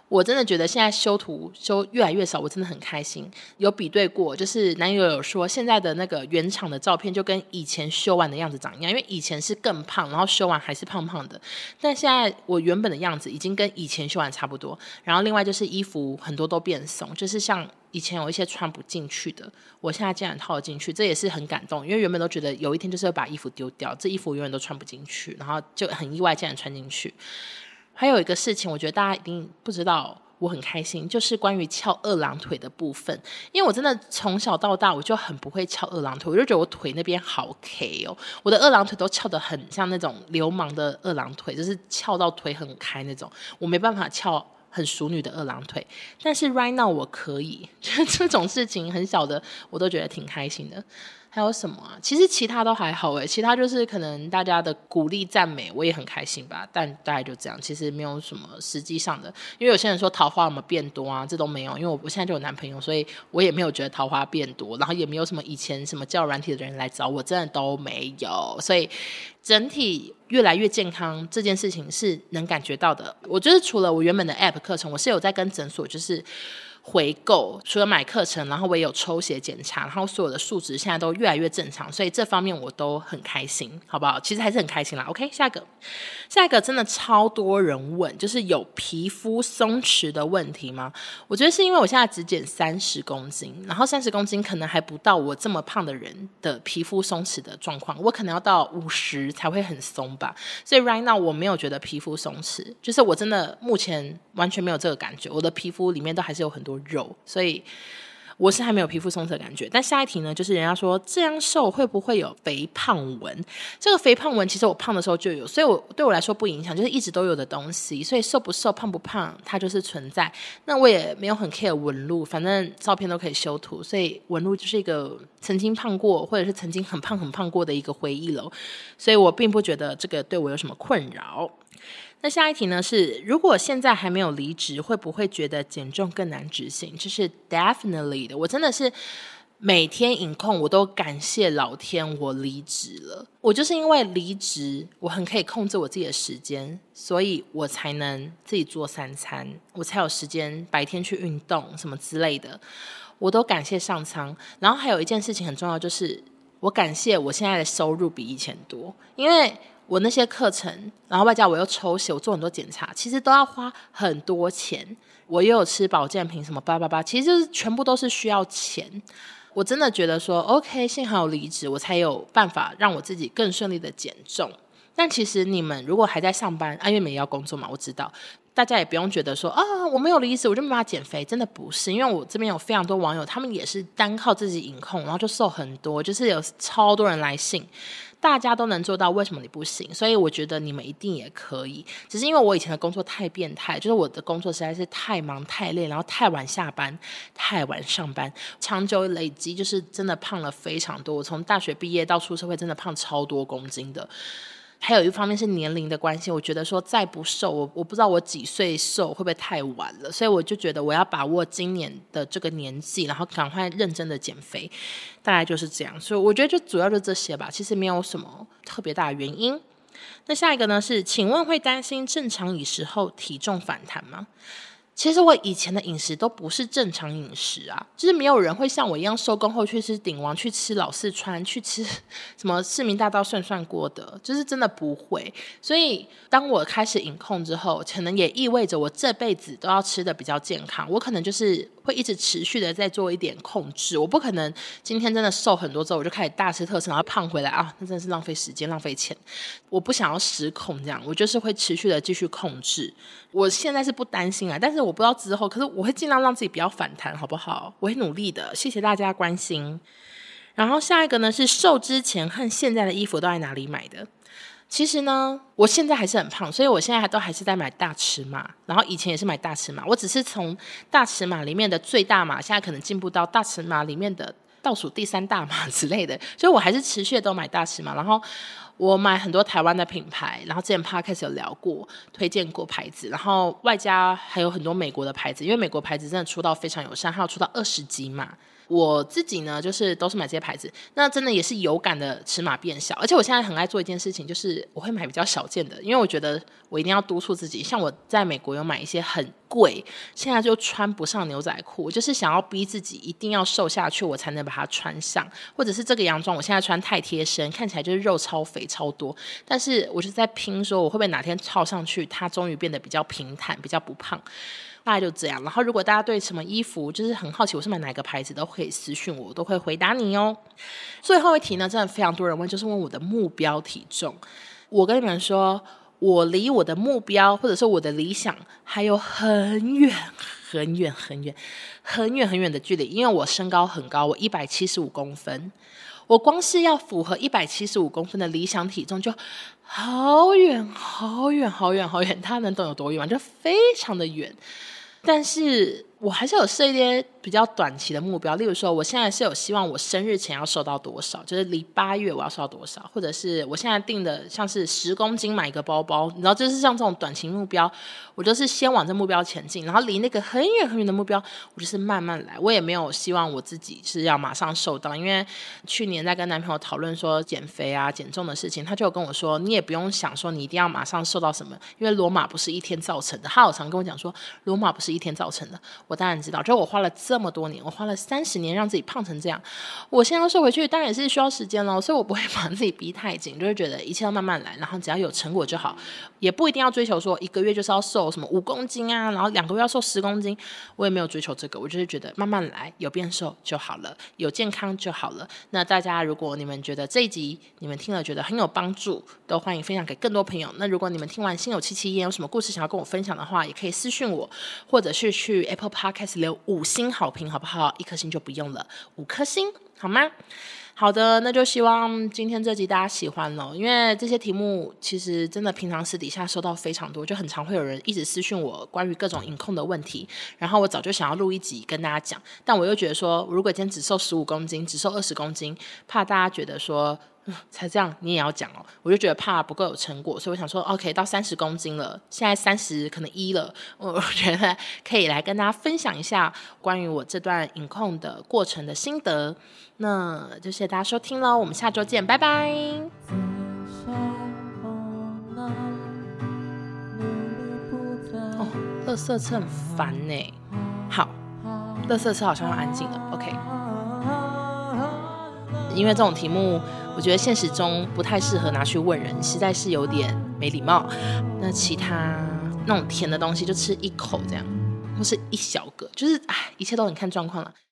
我真的觉得现在修图修越来越少，我真的很开心。有比对过，就是男友有说现在的那个原厂的照片就跟以前修完的样子长一样，因为以前是更胖，然后修完还是胖胖的，但现在我原本的样子已经跟以前修完差不多。然后另外就是衣服很多都变松，就是像。以前有一些穿不进去的，我现在竟然套进去，这也是很感动，因为原本都觉得有一天就是会把衣服丢掉，这衣服永远都穿不进去，然后就很意外竟然穿进去。还有一个事情，我觉得大家一定不知道。我很开心，就是关于翘二郎腿的部分，因为我真的从小到大我就很不会翘二郎腿，我就觉得我腿那边好 K 哦，我的二郎腿都翘得很像那种流氓的二郎腿，就是翘到腿很开那种，我没办法翘很熟女的二郎腿，但是 right now 我可以，就 这种事情很小的我都觉得挺开心的。还有什么啊？其实其他都还好诶，其他就是可能大家的鼓励赞美，我也很开心吧。但大概就这样，其实没有什么实际上的。因为有些人说桃花有没有变多啊？这都没有，因为我我现在就有男朋友，所以我也没有觉得桃花变多，然后也没有什么以前什么叫软体的人来找我，真的都没有。所以整体越来越健康这件事情是能感觉到的。我觉得除了我原本的 App 课程，我是有在跟诊所就是。回购，除了买课程，然后我也有抽血检查，然后所有的数值现在都越来越正常，所以这方面我都很开心，好不好？其实还是很开心啦。OK，下一个，下一个真的超多人问，就是有皮肤松弛的问题吗？我觉得是因为我现在只减三十公斤，然后三十公斤可能还不到我这么胖的人的皮肤松弛的状况，我可能要到五十才会很松吧。所以 right now 我没有觉得皮肤松弛，就是我真的目前完全没有这个感觉，我的皮肤里面都还是有很多。肉，所以我是还没有皮肤松弛的感觉。但下一题呢，就是人家说这样瘦会不会有肥胖纹？这个肥胖纹其实我胖的时候就有，所以我对我来说不影响，就是一直都有的东西。所以瘦不瘦、胖不胖，它就是存在。那我也没有很 care 纹路，反正照片都可以修图，所以纹路就是一个曾经胖过或者是曾经很胖很胖过的一个回忆了。所以我并不觉得这个对我有什么困扰。那下一题呢？是如果现在还没有离职，会不会觉得减重更难执行？这是 definitely 的。我真的是每天饮控，我都感谢老天，我离职了。我就是因为离职，我很可以控制我自己的时间，所以我才能自己做三餐，我才有时间白天去运动什么之类的。我都感谢上苍。然后还有一件事情很重要，就是我感谢我现在的收入比以前多，因为。我那些课程，然后外加我又抽血，我做很多检查，其实都要花很多钱。我又有吃保健品，什么八八八，其实就是全部都是需要钱。我真的觉得说，OK，幸好有离职，我才有办法让我自己更顺利的减重。但其实你们如果还在上班，啊，因为你们也要工作嘛，我知道，大家也不用觉得说啊，我没有离职，我就没办法减肥，真的不是，因为我这边有非常多网友，他们也是单靠自己饮控，然后就瘦很多，就是有超多人来信。大家都能做到，为什么你不行？所以我觉得你们一定也可以。只是因为我以前的工作太变态，就是我的工作实在是太忙太累，然后太晚下班，太晚上班，长久累积就是真的胖了非常多。我从大学毕业到出社会，真的胖超多公斤的。还有一方面是年龄的关系，我觉得说再不瘦，我我不知道我几岁瘦会不会太晚了，所以我就觉得我要把握今年的这个年纪，然后赶快认真的减肥，大概就是这样。所以我觉得就主要就这些吧，其实没有什么特别大的原因。那下一个呢是，请问会担心正常饮食后体重反弹吗？其实我以前的饮食都不是正常饮食啊，就是没有人会像我一样收工后去吃鼎王，去吃老四川，去吃 什么市民大道涮涮锅的，就是真的不会。所以当我开始饮控之后，可能也意味着我这辈子都要吃的比较健康。我可能就是会一直持续的在做一点控制，我不可能今天真的瘦很多之后我就开始大吃特吃，然后胖回来啊，那真的是浪费时间浪费钱。我不想要失控这样，我就是会持续的继续控制。我现在是不担心啊，但是我不知道之后，可是我会尽量让自己不要反弹，好不好？我会努力的，谢谢大家关心。然后下一个呢是瘦之前和现在的衣服都在哪里买的？其实呢，我现在还是很胖，所以我现在还都还是在买大尺码，然后以前也是买大尺码，我只是从大尺码里面的最大码，现在可能进步到大尺码里面的倒数第三大码之类的，所以我还是持续都买大尺码，然后。我买很多台湾的品牌，然后之前 Podcast 有聊过，推荐过牌子，然后外加还有很多美国的牌子，因为美国牌子真的出到非常友善，还有出到二十几码。我自己呢，就是都是买这些牌子，那真的也是有感的尺码变小，而且我现在很爱做一件事情，就是我会买比较小件的，因为我觉得我一定要督促自己。像我在美国有买一些很贵，现在就穿不上牛仔裤，就是想要逼自己一定要瘦下去，我才能把它穿上，或者是这个洋装我现在穿太贴身，看起来就是肉超肥超多，但是我就在拼说我会不会哪天套上去，它终于变得比较平坦，比较不胖。大概就这样。然后如果大家对什么衣服就是很好奇，我是买哪个牌子，都可以私讯我，我都会回答你哦。最后一题呢，真的非常多人问，就是问我的目标体重。我跟你们说，我离我的目标或者是我的理想还有很远很远很远很远很远的距离，因为我身高很高，我一百七十五公分。我光是要符合一百七十五公分的理想体重，就好远好远好远好远，他能懂有多远？就非常的远，但是。我还是有设一些比较短期的目标，例如说，我现在是有希望我生日前要瘦到多少，就是离八月我要瘦到多少，或者是我现在定的像是十公斤买一个包包，你知道，就是像这种短期目标，我就是先往这目标前进，然后离那个很远很远的目标，我就是慢慢来。我也没有希望我自己是要马上瘦到，因为去年在跟男朋友讨论说减肥啊、减重的事情，他就跟我说，你也不用想说你一定要马上瘦到什么，因为罗马不是一天造成的。他有常跟我讲说，罗马不是一天造成的。我我当然知道，就是我花了这么多年，我花了三十年让自己胖成这样，我现在要瘦回去，当然也是需要时间喽。所以我不会把自己逼太紧，就是觉得一切要慢慢来，然后只要有成果就好，也不一定要追求说一个月就是要瘦什么五公斤啊，然后两个月要瘦十公斤，我也没有追求这个，我就是觉得慢慢来，有变瘦就好了，有健康就好了。那大家如果你们觉得这一集你们听了觉得很有帮助，都欢迎分享给更多朋友。那如果你们听完心有戚戚焉有什么故事想要跟我分享的话，也可以私信我，或者是去 Apple Podcast。留五星好评好不好？一颗星就不用了，五颗星好吗？好的，那就希望今天这集大家喜欢了。因为这些题目其实真的平常私底下收到非常多，就很常会有人一直私讯我关于各种饮控的问题。然后我早就想要录一集跟大家讲，但我又觉得说，如果今天只瘦十五公斤，只瘦二十公斤，怕大家觉得说。才这样，你也要讲哦。我就觉得怕不够有成果，所以我想说，OK，到三十公斤了，现在三十可能一了，我 觉得可以来跟大家分享一下关于我这段饮控的过程的心得。那就谢谢大家收听喽，我们下周见，拜拜。哦，垃圾车很烦呢。好，垃圾车好像要安静了，OK。因为这种题目，我觉得现实中不太适合拿去问人，实在是有点没礼貌。那其他那种甜的东西，就吃一口这样，或是一小个，就是哎，一切都很看状况了。